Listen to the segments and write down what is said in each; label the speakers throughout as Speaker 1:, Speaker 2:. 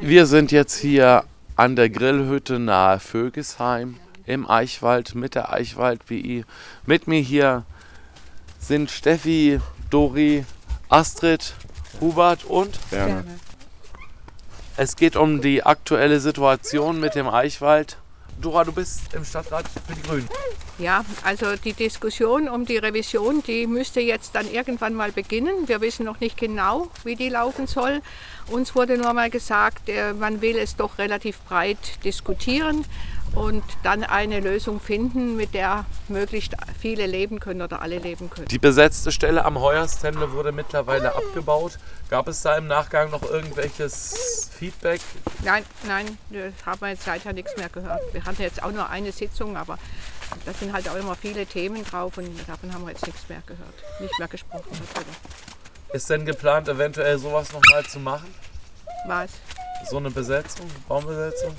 Speaker 1: Wir sind jetzt hier an der Grillhütte nahe Vögesheim im Eichwald mit der Eichwald BI. Mit mir hier sind Steffi, Dori, Astrid, Hubert und
Speaker 2: Gerne.
Speaker 1: es geht um die aktuelle Situation mit dem Eichwald. Dora, du bist im Stadtrat für die Grünen.
Speaker 2: Ja, also die Diskussion um die Revision, die müsste jetzt dann irgendwann mal beginnen. Wir wissen noch nicht genau, wie die laufen soll. Uns wurde nur mal gesagt, äh, man will es doch relativ breit diskutieren und dann eine Lösung finden, mit der möglichst viele leben können oder alle leben können.
Speaker 1: Die besetzte Stelle am Heuerstende wurde mittlerweile abgebaut. Gab es da im Nachgang noch irgendwelches Feedback?
Speaker 2: Nein, nein, das haben wir jetzt seither nichts mehr gehört. Wir hatten jetzt auch nur eine Sitzung, aber da sind halt auch immer viele Themen drauf und davon haben wir jetzt nichts mehr gehört, nicht mehr gesprochen darüber.
Speaker 1: Ist denn geplant, eventuell sowas nochmal zu machen?
Speaker 2: Was?
Speaker 1: So eine Besetzung, Baumbesetzung?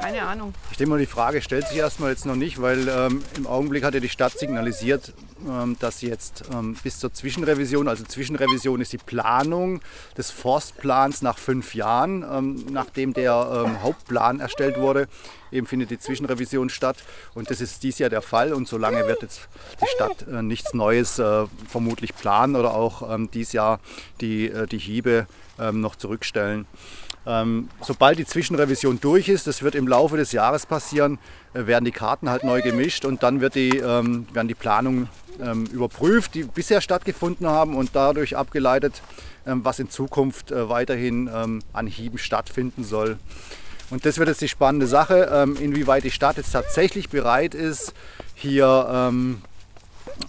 Speaker 2: Keine Ahnung.
Speaker 3: Ich denke mal, die Frage stellt sich erstmal jetzt noch nicht, weil ähm, im Augenblick hat ja die Stadt signalisiert, ähm, dass sie jetzt ähm, bis zur Zwischenrevision, also Zwischenrevision ist die Planung des Forstplans nach fünf Jahren, ähm, nachdem der ähm, Hauptplan erstellt wurde, eben findet die Zwischenrevision statt und das ist dies Jahr der Fall und solange wird jetzt die Stadt äh, nichts Neues äh, vermutlich planen oder auch ähm, dies Jahr die, äh, die Hiebe noch zurückstellen. Ähm, sobald die Zwischenrevision durch ist, das wird im Laufe des Jahres passieren, äh, werden die Karten halt neu gemischt und dann wird die, ähm, werden die Planungen ähm, überprüft, die bisher stattgefunden haben und dadurch abgeleitet, was in Zukunft äh, weiterhin an Hieben stattfinden soll. Und das wird jetzt die spannende Sache, inwieweit die Stadt jetzt tatsächlich bereit ist, hier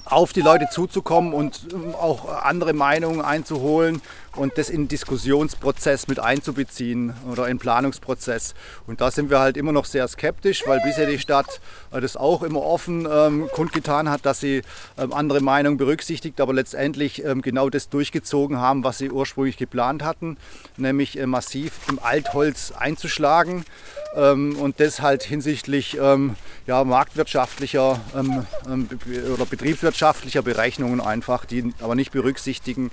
Speaker 3: auf die Leute zuzukommen und auch andere Meinungen einzuholen und das in den Diskussionsprozess mit einzubeziehen oder in den Planungsprozess. Und da sind wir halt immer noch sehr skeptisch, weil bisher die Stadt äh, das auch immer offen ähm, kundgetan hat, dass sie ähm, andere Meinungen berücksichtigt, aber letztendlich ähm, genau das durchgezogen haben, was sie ursprünglich geplant hatten, nämlich äh, massiv im Altholz einzuschlagen ähm, und das halt hinsichtlich ähm, ja, marktwirtschaftlicher ähm, oder betriebswirtschaftlicher Berechnungen einfach, die aber nicht berücksichtigen,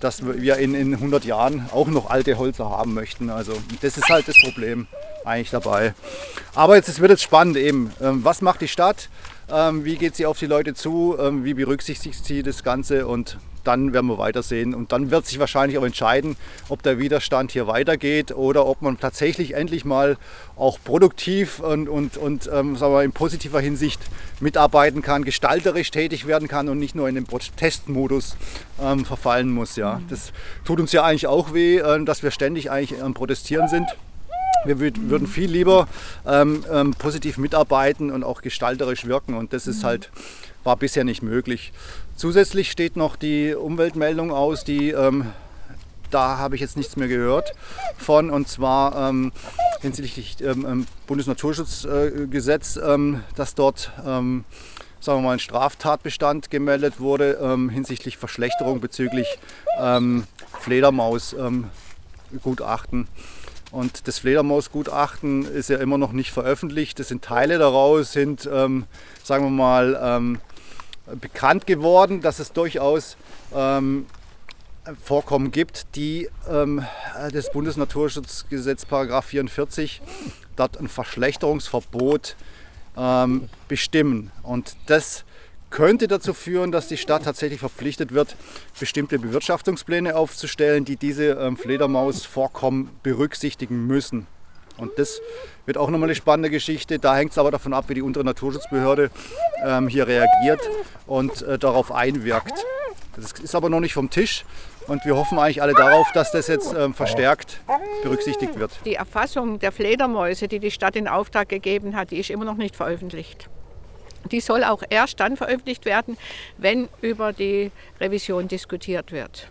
Speaker 3: dass wir in, in 100 Jahren auch noch alte Holzer haben möchten. Also das ist halt das Problem eigentlich dabei. Aber jetzt es wird jetzt spannend eben. Ähm, was macht die Stadt? Ähm, wie geht sie auf die Leute zu? wie berücksichtigt sie das Ganze? Und dann werden wir weitersehen. Und dann wird sich wahrscheinlich auch entscheiden, ob der Widerstand hier weitergeht oder ob man tatsächlich endlich mal auch produktiv und, und, und ähm, sagen wir, in positiver Hinsicht mitarbeiten kann, gestalterisch tätig werden kann und nicht nur in den Protestmodus ähm, verfallen muss. Ja. Mhm. Das tut uns ja eigentlich auch weh, äh, dass wir ständig eigentlich am Protestieren sind. Wir würden viel lieber ähm, ähm, positiv mitarbeiten und auch gestalterisch wirken und das ist mhm. halt war bisher nicht möglich. Zusätzlich steht noch die Umweltmeldung aus, die ähm, da habe ich jetzt nichts mehr gehört von und zwar ähm, hinsichtlich ähm, ähm Bundesnaturschutzgesetz, ähm, dass dort ähm, sagen wir mal, ein Straftatbestand gemeldet wurde ähm, hinsichtlich Verschlechterung bezüglich ähm, Fledermausgutachten. Und das Fledermausgutachten ist ja immer noch nicht veröffentlicht. Das sind Teile daraus, sind, sagen wir mal, bekannt geworden, dass es durchaus ähm, Vorkommen gibt, die ähm, das Bundesnaturschutzgesetz Paragraph 44 dort ein Verschlechterungsverbot ähm, bestimmen. Und das könnte dazu führen, dass die Stadt tatsächlich verpflichtet wird, bestimmte Bewirtschaftungspläne aufzustellen, die diese ähm, Fledermausvorkommen berücksichtigen müssen. Und das wird auch nochmal eine spannende Geschichte. Da hängt es aber davon ab, wie die untere Naturschutzbehörde ähm, hier reagiert und äh, darauf einwirkt. Das ist aber noch nicht vom Tisch. Und wir hoffen eigentlich alle darauf, dass das jetzt ähm, verstärkt berücksichtigt wird.
Speaker 2: Die Erfassung der Fledermäuse, die die Stadt in Auftrag gegeben hat, die ist immer noch nicht veröffentlicht. Die soll auch erst dann veröffentlicht werden, wenn über die Revision diskutiert wird.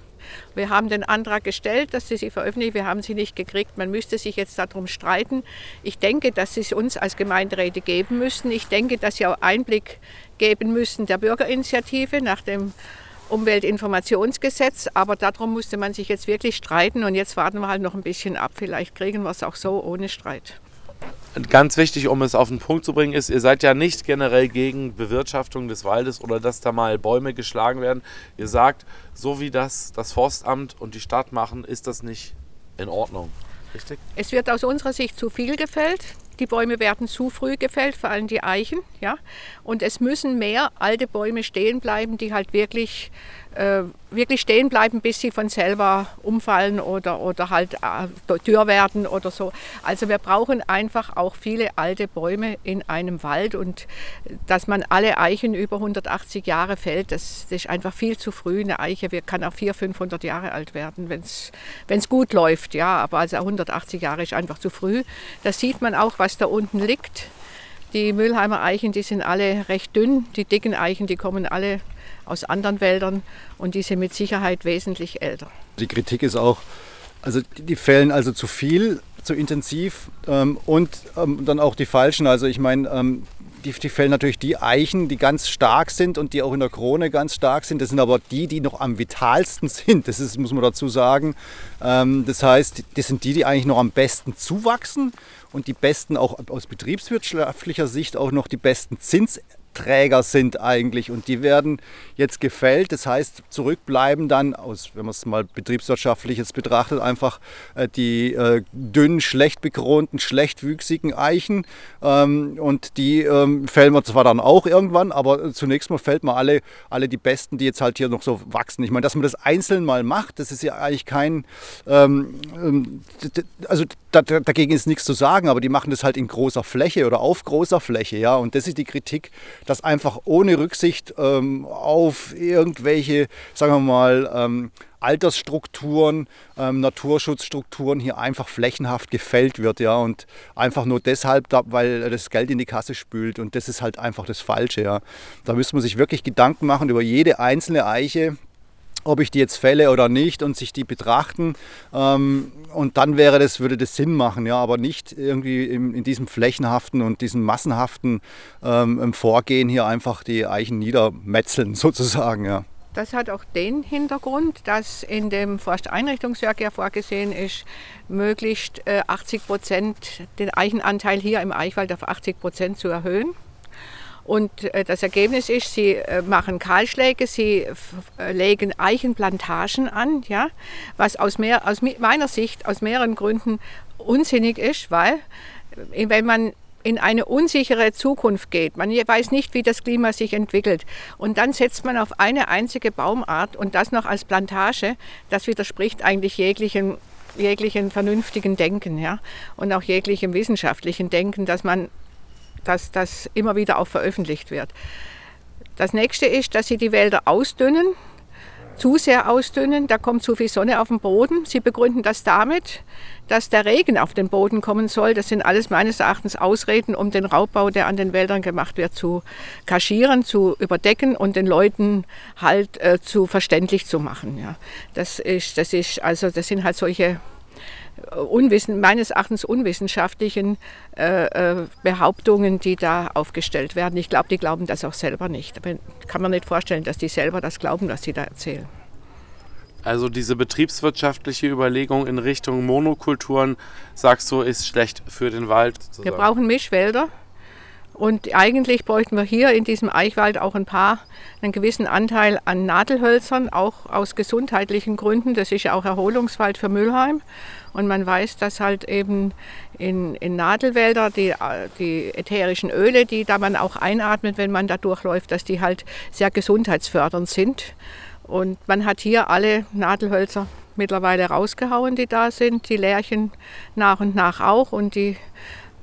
Speaker 2: Wir haben den Antrag gestellt, dass sie sie veröffentlichen. Wir haben sie nicht gekriegt. Man müsste sich jetzt darum streiten. Ich denke, dass sie es uns als Gemeinderäte geben müssen. Ich denke, dass sie auch Einblick geben müssen der Bürgerinitiative nach dem Umweltinformationsgesetz. Aber darum musste man sich jetzt wirklich streiten. Und jetzt warten wir halt noch ein bisschen ab. Vielleicht kriegen wir es auch so ohne Streit
Speaker 1: ganz wichtig, um es auf den Punkt zu bringen, ist, ihr seid ja nicht generell gegen Bewirtschaftung des Waldes oder dass da mal Bäume geschlagen werden. Ihr sagt, so wie das das Forstamt und die Stadt machen, ist das nicht in Ordnung. Richtig.
Speaker 2: Es wird aus unserer Sicht zu viel gefällt. Die Bäume werden zu früh gefällt, vor allem die Eichen. Ja? Und es müssen mehr alte Bäume stehen bleiben, die halt wirklich äh, wirklich stehen bleiben, bis sie von selber umfallen oder, oder halt äh, dürr werden oder so. Also wir brauchen einfach auch viele alte Bäume in einem Wald und dass man alle Eichen über 180 Jahre fällt, das, das ist einfach viel zu früh. Eine Eiche kann auch 400, 500 Jahre alt werden, wenn es gut läuft. Ja, aber also 180 Jahre ist einfach zu früh. Da sieht man auch, was da unten liegt. Die Müllheimer Eichen, die sind alle recht dünn. Die dicken Eichen, die kommen alle aus anderen Wäldern und die sind mit Sicherheit wesentlich älter.
Speaker 3: Die Kritik ist auch, also die fällen also zu viel, zu intensiv ähm, und ähm, dann auch die falschen. Also ich meine, ähm, die, die fällen natürlich die Eichen, die ganz stark sind und die auch in der Krone ganz stark sind. Das sind aber die, die noch am vitalsten sind. Das ist, muss man dazu sagen. Ähm, das heißt, das sind die, die eigentlich noch am besten zuwachsen und die besten auch aus betriebswirtschaftlicher Sicht auch noch die besten Zins Träger sind eigentlich und die werden jetzt gefällt. Das heißt, zurückbleiben dann aus, wenn man es mal betriebswirtschaftlich jetzt betrachtet, einfach äh, die äh, dünnen, schlecht bekronten, schlechtwüchsigen Eichen ähm, und die ähm, fällen wir zwar dann auch irgendwann, aber zunächst mal fällt man alle, alle die besten, die jetzt halt hier noch so wachsen. Ich meine, dass man das einzeln mal macht, das ist ja eigentlich kein, ähm, ähm also da, dagegen ist nichts zu sagen, aber die machen das halt in großer Fläche oder auf großer Fläche, ja, und das ist die Kritik, dass einfach ohne Rücksicht ähm, auf irgendwelche, sagen wir mal, ähm, Altersstrukturen, ähm, Naturschutzstrukturen hier einfach flächenhaft gefällt wird, ja, und einfach nur deshalb, da, weil das Geld in die Kasse spült und das ist halt einfach das Falsche, ja. Da müsste man sich wirklich Gedanken machen über jede einzelne Eiche, ob ich die jetzt fälle oder nicht und sich die betrachten. Ähm, und dann wäre das, würde das Sinn machen, ja, aber nicht irgendwie in, in diesem flächenhaften und diesem massenhaften ähm, Vorgehen hier einfach die Eichen niedermetzeln, sozusagen, ja.
Speaker 2: Das hat auch den Hintergrund, dass in dem Forsteinrichtungswerk ja vorgesehen ist, möglichst 80 äh, Prozent den Eichenanteil hier im Eichwald auf 80 Prozent zu erhöhen. Und äh, das Ergebnis ist, sie äh, machen Kahlschläge, sie äh, legen Eichenplantagen an, ja, was aus, mehr, aus meiner Sicht aus mehreren Gründen unsinnig ist, weil wenn man in eine unsichere Zukunft geht. Man weiß nicht, wie das Klima sich entwickelt. Und dann setzt man auf eine einzige Baumart und das noch als Plantage. Das widerspricht eigentlich jeglichen, jeglichen vernünftigen Denken ja? und auch jeglichem wissenschaftlichen Denken, dass man dass das immer wieder auch veröffentlicht wird. Das nächste ist, dass sie die Wälder ausdünnen, zu sehr ausdünnen, da kommt zu viel Sonne auf den Boden. Sie begründen das damit, dass der Regen auf den Boden kommen soll. Das sind alles meines Erachtens Ausreden, um den Raubbau, der an den Wäldern gemacht wird, zu kaschieren, zu überdecken und den Leuten halt äh, zu verständlich zu machen. Ja. Das ist, das ist, also das sind halt solche unwissen, meines Erachtens unwissenschaftlichen äh, äh, Behauptungen, die da aufgestellt werden. Ich glaube, die glauben das auch selber nicht. Aber kann man nicht vorstellen, dass die selber das glauben, was sie da erzählen.
Speaker 1: Also diese betriebswirtschaftliche Überlegung in Richtung Monokulturen, sagst du, ist schlecht für den Wald?
Speaker 2: Sozusagen. Wir brauchen Mischwälder. Und eigentlich bräuchten wir hier in diesem Eichwald auch ein paar, einen gewissen Anteil an Nadelhölzern, auch aus gesundheitlichen Gründen. Das ist ja auch Erholungswald für Müllheim. Und man weiß, dass halt eben in, in Nadelwälder die, die ätherischen Öle, die da man auch einatmet, wenn man da durchläuft, dass die halt sehr gesundheitsfördernd sind. Und man hat hier alle Nadelhölzer mittlerweile rausgehauen, die da sind, die Lärchen nach und nach auch. Und die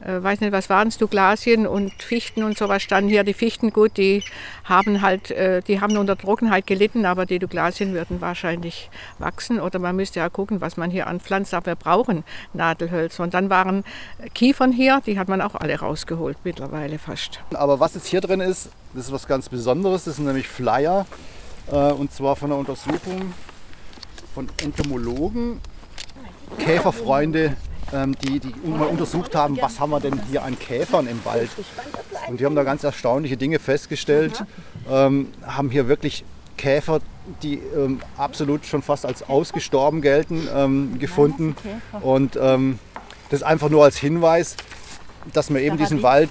Speaker 2: äh, weiß nicht, was waren es, Douglasien und Fichten und sowas standen hier. Die Fichten, gut, die haben halt, äh, die haben unter Trockenheit gelitten, aber die Douglasien würden wahrscheinlich wachsen oder man müsste ja gucken, was man hier anpflanzt, aber wir brauchen Nadelhölzer. Und dann waren Kiefern hier, die hat man auch alle rausgeholt mittlerweile fast.
Speaker 3: Aber was jetzt hier drin ist, das ist was ganz Besonderes, das sind nämlich Flyer äh, und zwar von einer Untersuchung von Entomologen, Käferfreunde die, die mal untersucht haben, was haben wir denn hier an Käfern im Wald. Und die haben da ganz erstaunliche Dinge festgestellt, ähm, haben hier wirklich Käfer, die ähm, absolut schon fast als ausgestorben gelten, ähm, gefunden. Und ähm, das einfach nur als Hinweis, dass man eben diesen Wald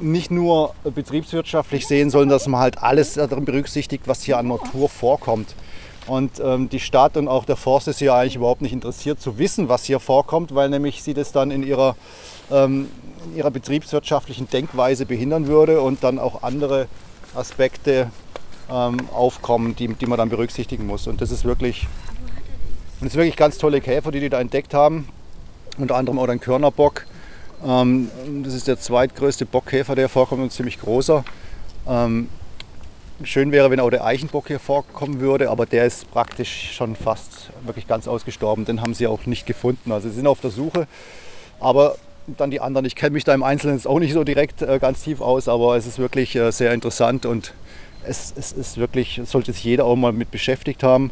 Speaker 3: nicht nur betriebswirtschaftlich sehen soll, dass man halt alles darin berücksichtigt, was hier an Natur vorkommt. Und ähm, die Stadt und auch der Forst ist hier eigentlich überhaupt nicht interessiert zu wissen, was hier vorkommt, weil nämlich sie das dann in ihrer, ähm, in ihrer betriebswirtschaftlichen Denkweise behindern würde und dann auch andere Aspekte ähm, aufkommen, die, die man dann berücksichtigen muss. Und das ist wirklich, das ist wirklich ganz tolle Käfer, die die da entdeckt haben. Unter anderem auch ein Körnerbock. Ähm, das ist der zweitgrößte Bockkäfer, der vorkommt, ein ziemlich großer. Schön wäre, wenn auch der Eichenbock hier vorkommen würde, aber der ist praktisch schon fast wirklich ganz ausgestorben. Den haben sie auch nicht gefunden. Also sie sind auf der Suche. Aber dann die anderen, ich kenne mich da im Einzelnen auch nicht so direkt äh, ganz tief aus, aber es ist wirklich äh, sehr interessant und es, es ist wirklich, sollte sich jeder auch mal mit beschäftigt haben.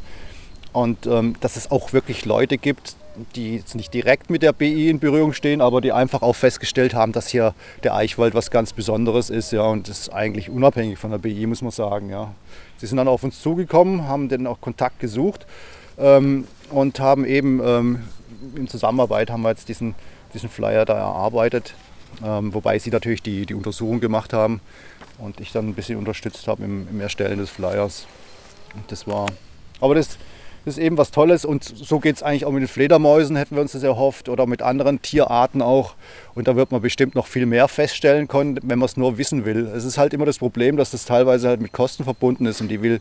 Speaker 3: Und ähm, dass es auch wirklich Leute gibt, die jetzt nicht direkt mit der BI in Berührung stehen, aber die einfach auch festgestellt haben, dass hier der Eichwald was ganz Besonderes ist. Ja, und das ist eigentlich unabhängig von der BI, muss man sagen. Ja. Sie sind dann auf uns zugekommen, haben dann auch Kontakt gesucht ähm, und haben eben ähm, in Zusammenarbeit haben wir jetzt diesen, diesen Flyer da erarbeitet, ähm, wobei sie natürlich die, die Untersuchung gemacht haben und ich dann ein bisschen unterstützt habe im, im Erstellen des Flyers. Und das war, aber das, das ist eben was Tolles und so geht es eigentlich auch mit den Fledermäusen, hätten wir uns das erhofft, oder mit anderen Tierarten auch. Und da wird man bestimmt noch viel mehr feststellen können, wenn man es nur wissen will. Es ist halt immer das Problem, dass das teilweise halt mit Kosten verbunden ist und die will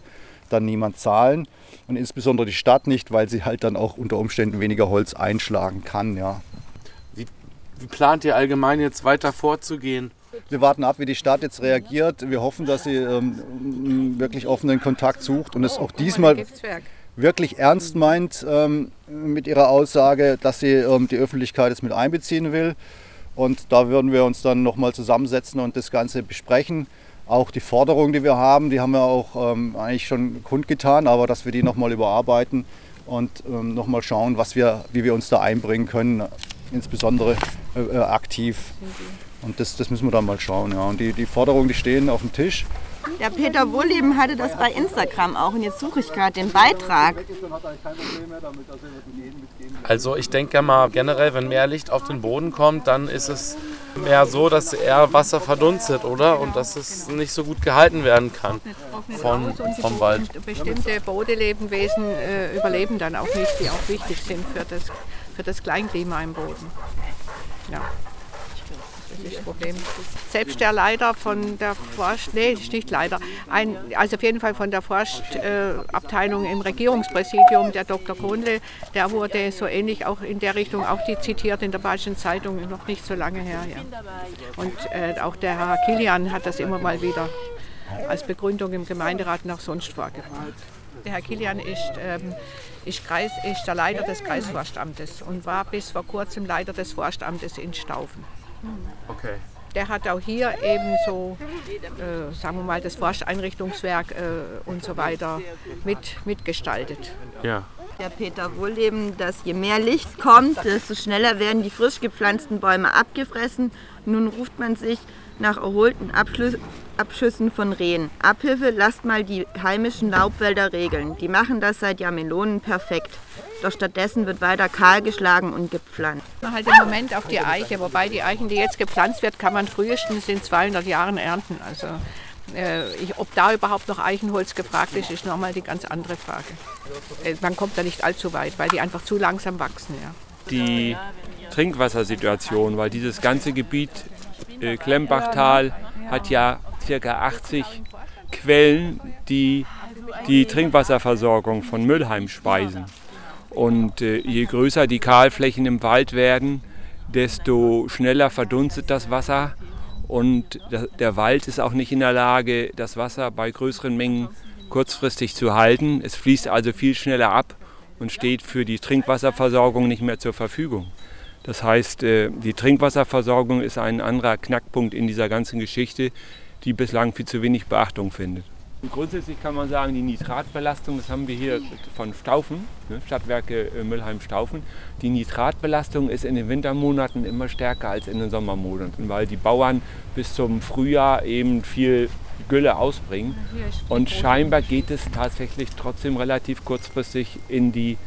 Speaker 3: dann niemand zahlen. Und insbesondere die Stadt nicht, weil sie halt dann auch unter Umständen weniger Holz einschlagen kann. Ja.
Speaker 1: Wie, wie plant ihr allgemein jetzt weiter vorzugehen?
Speaker 3: Wir warten ab, wie die Stadt jetzt reagiert. Wir hoffen, dass sie ähm, wirklich offenen Kontakt sucht und es auch diesmal wirklich ernst meint ähm, mit ihrer Aussage, dass sie ähm, die Öffentlichkeit jetzt mit einbeziehen will. Und da würden wir uns dann nochmal zusammensetzen und das Ganze besprechen. Auch die Forderungen, die wir haben, die haben wir auch ähm, eigentlich schon kundgetan, aber dass wir die nochmal überarbeiten und ähm, nochmal schauen, was wir, wie wir uns da einbringen können, insbesondere äh, äh aktiv. Und das, das müssen wir dann mal schauen. Ja. Und die, die Forderungen, die stehen auf dem Tisch.
Speaker 4: Der Peter Wohlleben hatte das bei Instagram auch und jetzt suche ich gerade den Beitrag.
Speaker 1: Also ich denke mal generell, wenn mehr Licht auf den Boden kommt, dann ist es mehr so, dass eher Wasser verdunstet, oder? Und dass es nicht so gut gehalten werden kann von, vom Wald.
Speaker 2: Bestimmte Bodenlebewesen äh, überleben dann auch nicht, die auch wichtig sind für das, für das Kleinklima im Boden. Ja das Problem. Selbst der Leiter von der Forst, nee, nicht Leiter, ein, also auf jeden Fall von der Forstabteilung äh, im Regierungspräsidium, der Dr. Kohnle, der wurde so ähnlich auch in der Richtung, auch die zitiert in der Bayerischen Zeitung, noch nicht so lange her. Ja. Und äh, auch der Herr Kilian hat das immer mal wieder als Begründung im Gemeinderat nach sonst vorgebracht. Der Herr Kilian ist, ähm, ist, Kreis, ist der Leiter des Kreisforstamtes und war bis vor kurzem Leiter des Forstamtes in Staufen.
Speaker 1: Okay.
Speaker 2: Der hat auch hier eben so, äh, sagen wir mal, das Forsteinrichtungswerk äh, und so weiter mit, mitgestaltet.
Speaker 1: Ja.
Speaker 4: Der Peter Wohlleben, dass je mehr Licht kommt, desto schneller werden die frisch gepflanzten Bäume abgefressen. Nun ruft man sich nach erholten Abschluss, Abschüssen von Rehen. Abhilfe, lasst mal die heimischen Laubwälder regeln. Die machen das seit Jahrmelonen perfekt. Doch stattdessen wird weiter kahl geschlagen und gepflanzt.
Speaker 2: Halt im Moment auf die Eiche, wobei die Eichen, die jetzt gepflanzt wird, kann man frühestens in 200 Jahren ernten. Also äh, ich, ob da überhaupt noch Eichenholz gefragt ist, ist nochmal die ganz andere Frage. Äh, man kommt da nicht allzu weit, weil die einfach zu langsam wachsen. Ja.
Speaker 5: Die Trinkwassersituation, weil dieses ganze Gebiet äh, Klemmbachtal hat ja ca. 80 Quellen, die die Trinkwasserversorgung von Müllheim speisen. Und äh, je größer die Kahlflächen im Wald werden, desto schneller verdunstet das Wasser. Und der Wald ist auch nicht in der Lage, das Wasser bei größeren Mengen kurzfristig zu halten. Es fließt also viel schneller ab und steht für die Trinkwasserversorgung nicht mehr zur Verfügung. Das heißt, äh, die Trinkwasserversorgung ist ein anderer Knackpunkt in dieser ganzen Geschichte, die bislang viel zu wenig Beachtung findet. Grundsätzlich kann man sagen, die Nitratbelastung, das haben wir hier von Staufen, ne, Stadtwerke äh, Müllheim-Staufen. Die Nitratbelastung ist in den Wintermonaten immer stärker als in den Sommermonaten, weil die Bauern bis zum Frühjahr eben viel Gülle ausbringen. Und scheinbar geht es tatsächlich trotzdem relativ kurzfristig in die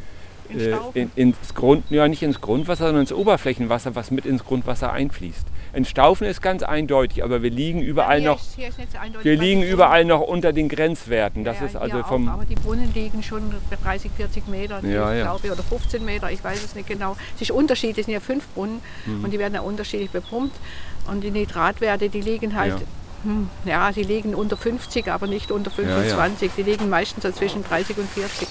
Speaker 5: in äh, in, ins Grund, ja nicht ins Grundwasser, sondern ins Oberflächenwasser, was mit ins Grundwasser einfließt. Ein Staufen ist ganz eindeutig, aber wir liegen überall
Speaker 2: Hier
Speaker 5: noch,
Speaker 2: ist- so
Speaker 5: wir liegen überall noch unter den Grenzwerten. Das
Speaker 2: Ja,
Speaker 5: ist also
Speaker 2: auch,
Speaker 5: vom,
Speaker 2: aber die Brunnen liegen schon 30, 40 Meter,
Speaker 5: Ja,
Speaker 2: ich
Speaker 5: ja.
Speaker 2: glaube, oder 15 Meter, ich weiß es nicht genau. Es ist unterschiedlich, es sind ja fünf Brunnen
Speaker 5: Mhm.
Speaker 2: und die werden ja unterschiedlich bepumpt. Und die Nitratwerte, die liegen halt,
Speaker 5: Ja.
Speaker 2: hm, ja, die liegen unter 50, aber nicht unter
Speaker 5: Ja, ja.
Speaker 2: 25. Die liegen meistens so zwischen 30 und 40.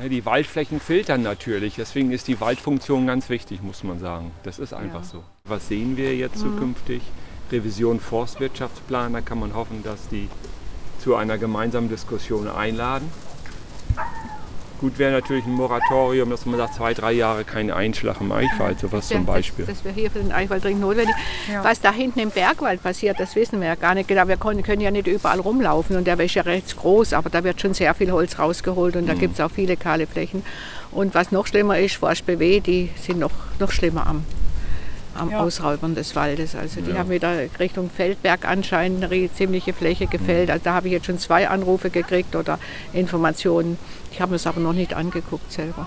Speaker 5: Ja, die Waldflächen filtern natürlich, deswegen ist die Waldfunktion ganz wichtig, muss man sagen. Das ist einfach
Speaker 2: Ja.
Speaker 5: so. Was sehen wir jetzt zukünftig? Revision Forstwirtschaftsplan, da kann man hoffen, dass die zu einer gemeinsamen Diskussion einladen. Gut wäre natürlich ein Moratorium, dass man sagt, zwei, drei Jahre kein Einschlag im Eichwald, sowas zum
Speaker 2: Ja,
Speaker 5: Beispiel.
Speaker 2: Das, das wäre hier für den Eichwald dringend notwendig. Was da hinten im Bergwald passiert, das wissen wir ja gar nicht genau. Wir können, können ja nicht überall rumlaufen und der ist ja recht groß, aber da wird schon sehr viel Holz rausgeholt
Speaker 5: Mhm.
Speaker 2: und da gibt es auch viele kahle Flächen. Und was noch schlimmer ist, VSBW, die sind noch, noch schlimmer am, am Ausräubern des Waldes. Also die
Speaker 5: Ja.
Speaker 2: haben wieder Richtung Feldberg anscheinend eine ziemliche Fläche gefällt.
Speaker 5: Mhm.
Speaker 2: Also da habe ich jetzt schon zwei Anrufe gekriegt oder Informationen. Ich habe es aber noch nicht angeguckt selber.